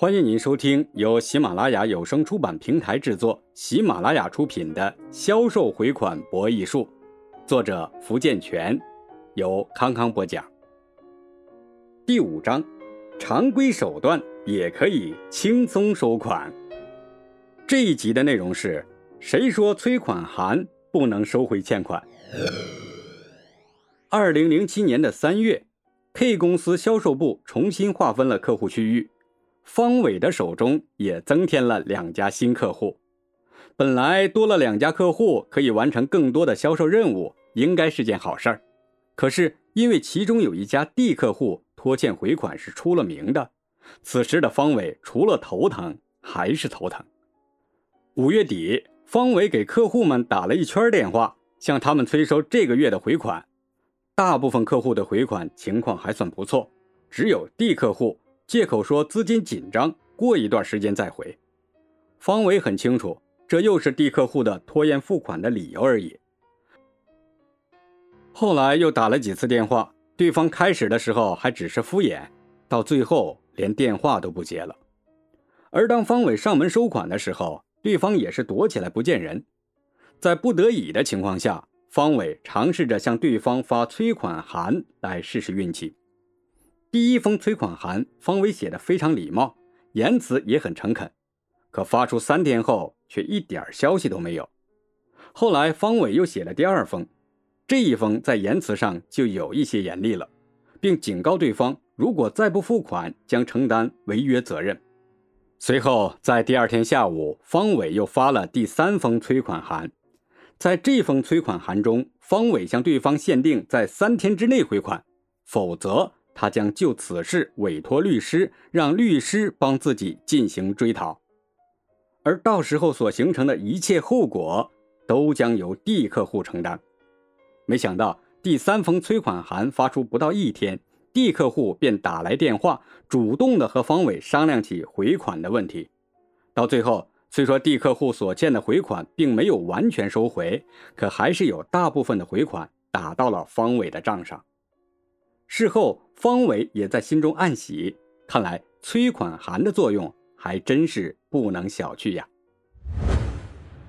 欢迎您收听由喜马拉雅有声出版平台制作、喜马拉雅出品的《销售回款博弈术》，作者福建泉，由康康播讲。第五章，常规手段也可以轻松收款。这一集的内容是：谁说催款函不能收回欠款？二零零七年的三月，K 公司销售部重新划分了客户区域。方伟的手中也增添了两家新客户，本来多了两家客户，可以完成更多的销售任务，应该是件好事儿。可是因为其中有一家 D 客户拖欠回款是出了名的，此时的方伟除了头疼还是头疼。五月底，方伟给客户们打了一圈电话，向他们催收这个月的回款。大部分客户的回款情况还算不错，只有 D 客户。借口说资金紧张，过一段时间再回。方伟很清楚，这又是 D 客户的拖延付款的理由而已。后来又打了几次电话，对方开始的时候还只是敷衍，到最后连电话都不接了。而当方伟上门收款的时候，对方也是躲起来不见人。在不得已的情况下，方伟尝试着向对方发催款函来试试运气。第一封催款函，方伟写的非常礼貌，言辞也很诚恳，可发出三天后，却一点消息都没有。后来，方伟又写了第二封，这一封在言辞上就有一些严厉了，并警告对方，如果再不付款，将承担违约责任。随后，在第二天下午，方伟又发了第三封催款函，在这封催款函中，方伟向对方限定在三天之内回款，否则。他将就此事委托律师，让律师帮自己进行追讨，而到时候所形成的一切后果都将由 D 客户承担。没想到第三封催款函发出不到一天，D 客户便打来电话，主动的和方伟商量起回款的问题。到最后，虽说 D 客户所欠的回款并没有完全收回，可还是有大部分的回款打到了方伟的账上。事后，方伟也在心中暗喜，看来催款函的作用还真是不能小觑呀。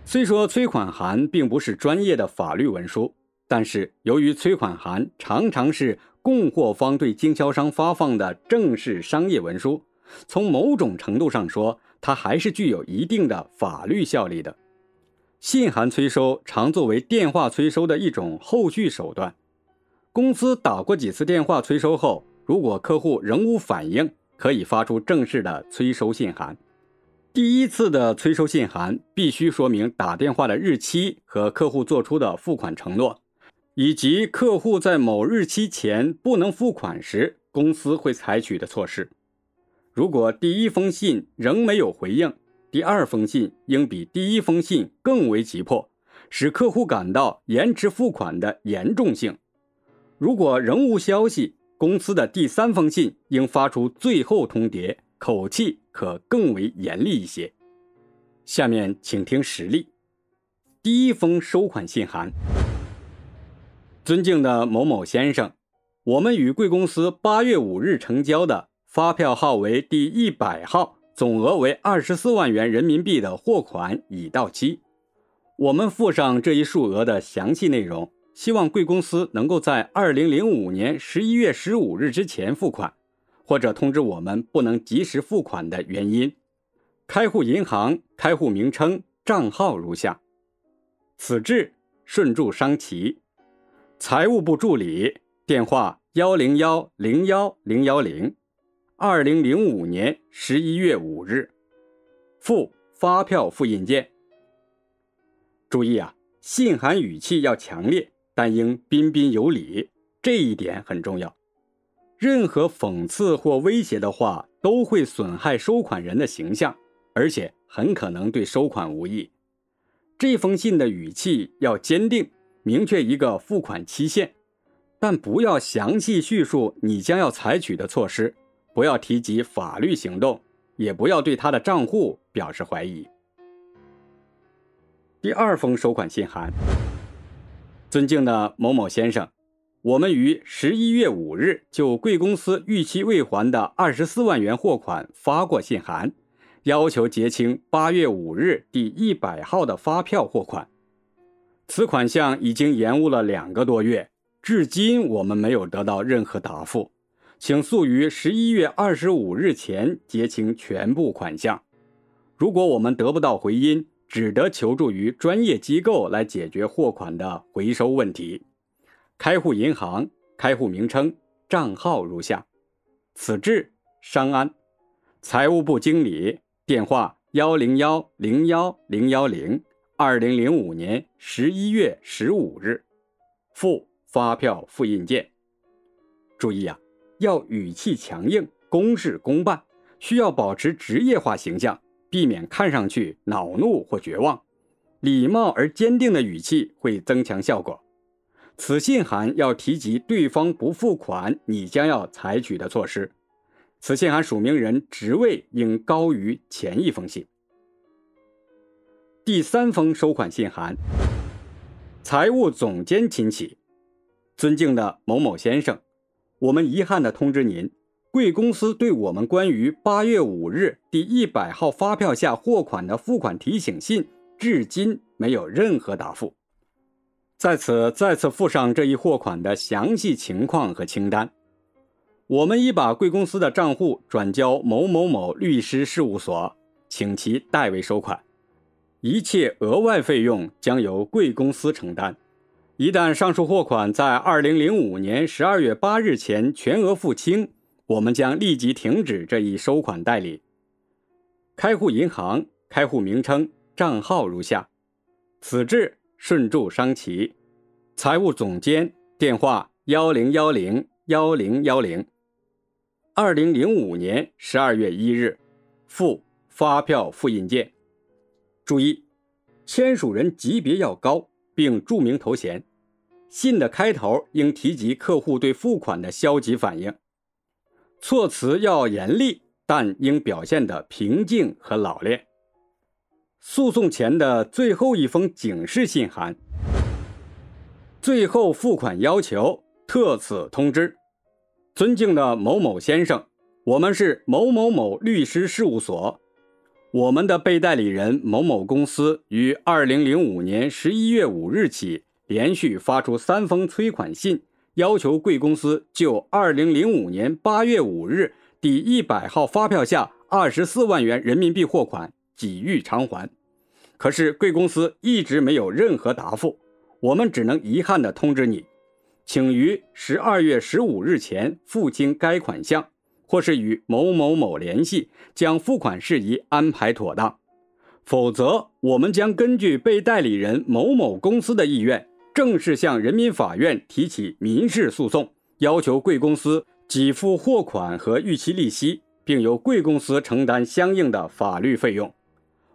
虽说催款函并不是专业的法律文书，但是由于催款函常常是供货方对经销商发放的正式商业文书，从某种程度上说，它还是具有一定的法律效力的。信函催收常作为电话催收的一种后续手段。公司打过几次电话催收后，如果客户仍无反应，可以发出正式的催收信函。第一次的催收信函必须说明打电话的日期和客户做出的付款承诺，以及客户在某日期前不能付款时，公司会采取的措施。如果第一封信仍没有回应，第二封信应比第一封信更为急迫，使客户感到延迟付款的严重性。如果仍无消息，公司的第三封信应发出最后通牒，口气可更为严厉一些。下面请听实例：第一封收款信函，尊敬的某某先生，我们与贵公司八月五日成交的发票号为第一百号，总额为二十四万元人民币的货款已到期，我们附上这一数额的详细内容。希望贵公司能够在二零零五年十一月十五日之前付款，或者通知我们不能及时付款的原因。开户银行、开户名称、账号如下。此致顺祝商旗，财务部助理，电话幺零幺零幺零幺零，二零零五年十一月五日，附发票复印件。注意啊，信函语气要强烈。但应彬彬有礼，这一点很重要。任何讽刺或威胁的话都会损害收款人的形象，而且很可能对收款无益。这封信的语气要坚定，明确一个付款期限，但不要详细叙述你将要采取的措施，不要提及法律行动，也不要对他的账户表示怀疑。第二封收款信函。尊敬的某某先生，我们于十一月五日就贵公司逾期未还的二十四万元货款发过信函，要求结清八月五日第一百号的发票货款。此款项已经延误了两个多月，至今我们没有得到任何答复，请速于十一月二十五日前结清全部款项。如果我们得不到回音，只得求助于专业机构来解决货款的回收问题。开户银行、开户名称、账号如下：此致商安财务部经理，电话幺零幺零幺零幺零，二零零五年十一月十五日，附发票复印件。注意啊，要语气强硬，公事公办，需要保持职业化形象，避免看上去恼怒或绝望。礼貌而坚定的语气会增强效果。此信函要提及对方不付款，你将要采取的措施。此信函署名人职位应高于前一封信。第三封收款信函，财务总监亲启，尊敬的某某先生，我们遗憾地通知您，贵公司对我们关于八月五日第一百号发票下货款的付款提醒信，至今没有任何答复。在此再次附上这一货款的详细情况和清单。我们已把贵公司的账户转交某某某律师事务所，请其代为收款，一切额外费用将由贵公司承担。一旦上述货款在二零零五年十二月八日前全额付清，我们将立即停止这一收款代理。开户银行、开户名称、账号如下：此致。顺祝商祺，财务总监电话幺零幺零幺零幺零，二零零五年十二月一日，附发票复印件。注意，签署人级别要高，并注明头衔。信的开头应提及客户对付款的消极反应。措辞要严厉，但应表现得平静和老练。诉讼前的最后一封警示信函，最后付款要求特此通知。尊敬的某某先生，我们是某某某律师事务所，我们的被代理人某某公司于二零零五年十一月五日起，连续发出三封催款信，要求贵公司就二零零五年八月五日第一百号发票下二十四万元人民币货款。给予偿还，可是贵公司一直没有任何答复，我们只能遗憾地通知你，请于十二月十五日前付清该款项，或是与某某某联系，将付款事宜安排妥当，否则我们将根据被代理人某某公司的意愿，正式向人民法院提起民事诉讼，要求贵公司给付货款和逾期利息，并由贵公司承担相应的法律费用。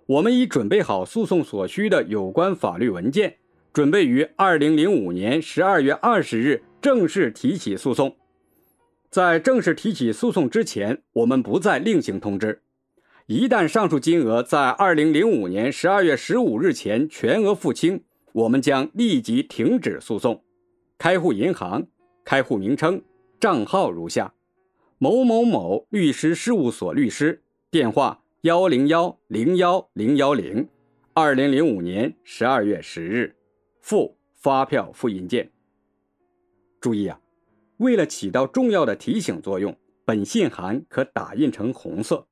我们已准备好诉讼所需的有关法律文件，准备于二零零五年十二月二十日正式提起诉讼。在正式提起诉讼之前，我们不再另行通知。一旦上述金额在二零零五年十二月十五日前全额付清，我们将立即停止诉讼。开户银行、开户名称、账号如下：某某某律师事务所律师，电话。幺零幺零幺零幺零，二零零五年十二月十日，附发票复印件。注意啊，为了起到重要的提醒作用，本信函可打印成红色。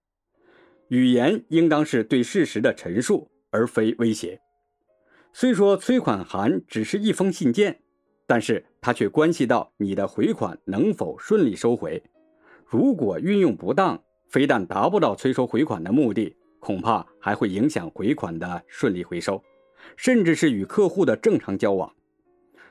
语言应当是对事实的陈述，而非威胁。虽说催款函只是一封信件，但是它却关系到你的回款能否顺利收回。如果运用不当，非但达不到催收回款的目的，恐怕还会影响回款的顺利回收，甚至是与客户的正常交往。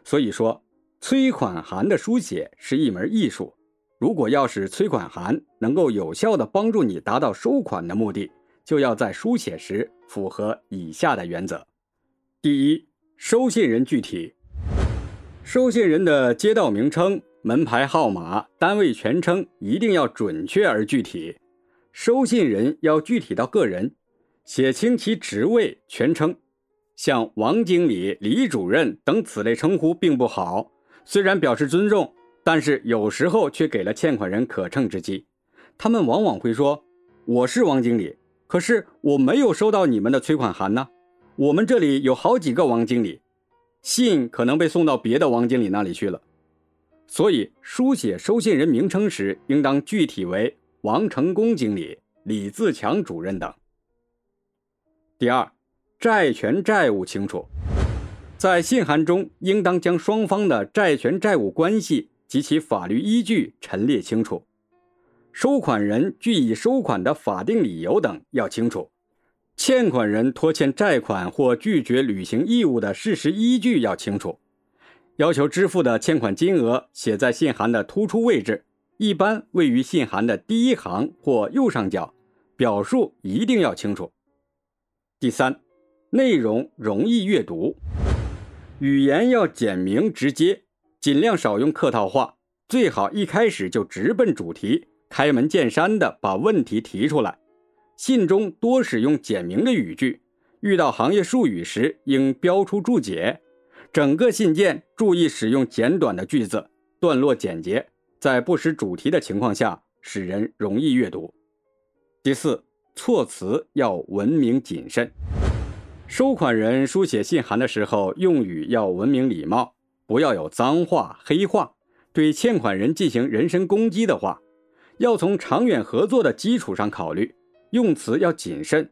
所以说，催款函的书写是一门艺术。如果要使催款函能够有效地帮助你达到收款的目的，就要在书写时符合以下的原则：第一，收信人具体，收信人的街道名称、门牌号码、单位全称一定要准确而具体。收信人要具体到个人，写清其职位全称，像王经理、李主任等此类称呼并不好，虽然表示尊重，但是有时候却给了欠款人可乘之机。他们往往会说：“我是王经理，可是我没有收到你们的催款函呢。我们这里有好几个王经理，信可能被送到别的王经理那里去了。所以，书写收信人名称时，应当具体为王成功经理、李自强主任等。”第二，债权债务清楚。在信函中，应当将双方的债权债务关系及其法律依据陈列清楚，收款人据以收款的法定理由等要清楚，欠款人拖欠债款或拒绝履行义务的事实依据要清楚，要求支付的欠款金额写在信函的突出位置，一般位于信函的第一行或右上角，表述一定要清楚。第三，内容容易阅读。语言要简明直接，尽量少用客套话，最好一开始就直奔主题，开门见山的把问题提出来。信中多使用简明的语句，遇到行业术语时应标出注解。整个信件注意使用简短的句子，段落简洁，在不失主题的情况下，使人容易阅读。第四，措辞要文明谨慎。收款人书写信函的时候，用语要文明礼貌，不要有脏话、黑话，对欠款人进行人身攻击的话，要从长远合作的基础上考虑，用词要谨慎，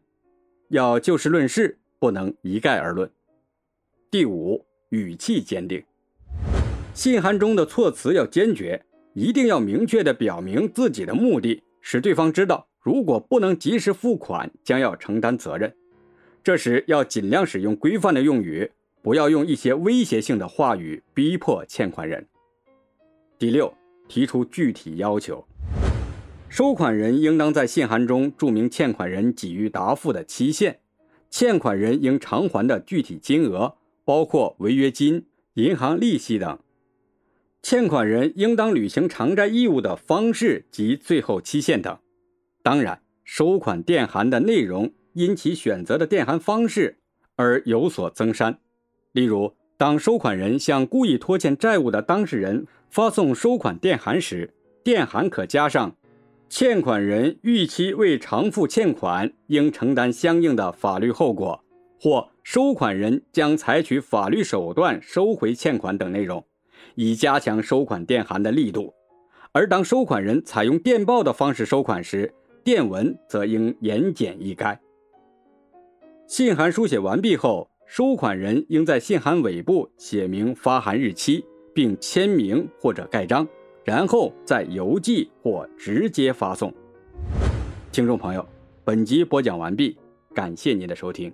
要就事论事，不能一概而论。第五，语气坚定，信函中的措辞要坚决，一定要明确的表明自己的目的，使对方知道，如果不能及时付款，将要承担责任。这时要尽量使用规范的用语，不要用一些威胁性的话语逼迫欠款人。第六，提出具体要求，收款人应当在信函中注明欠款人给予答复的期限，欠款人应偿还的具体金额，包括违约金、银行利息等。欠款人应当履行偿债义务的方式及最后期限等。当然，收款电函的内容。因其选择的电函方式而有所增删。例如，当收款人向故意拖欠债务的当事人发送收款电函时，电函可加上“欠款人逾期未偿付欠款，应承担相应的法律后果”或“收款人将采取法律手段收回欠款”等内容，以加强收款电函的力度。而当收款人采用电报的方式收款时，电文则应言简意赅。信函书写完毕后，收款人应在信函尾部写明发函日期，并签名或者盖章，然后再邮寄或直接发送。听众朋友，本集播讲完毕，感谢您的收听。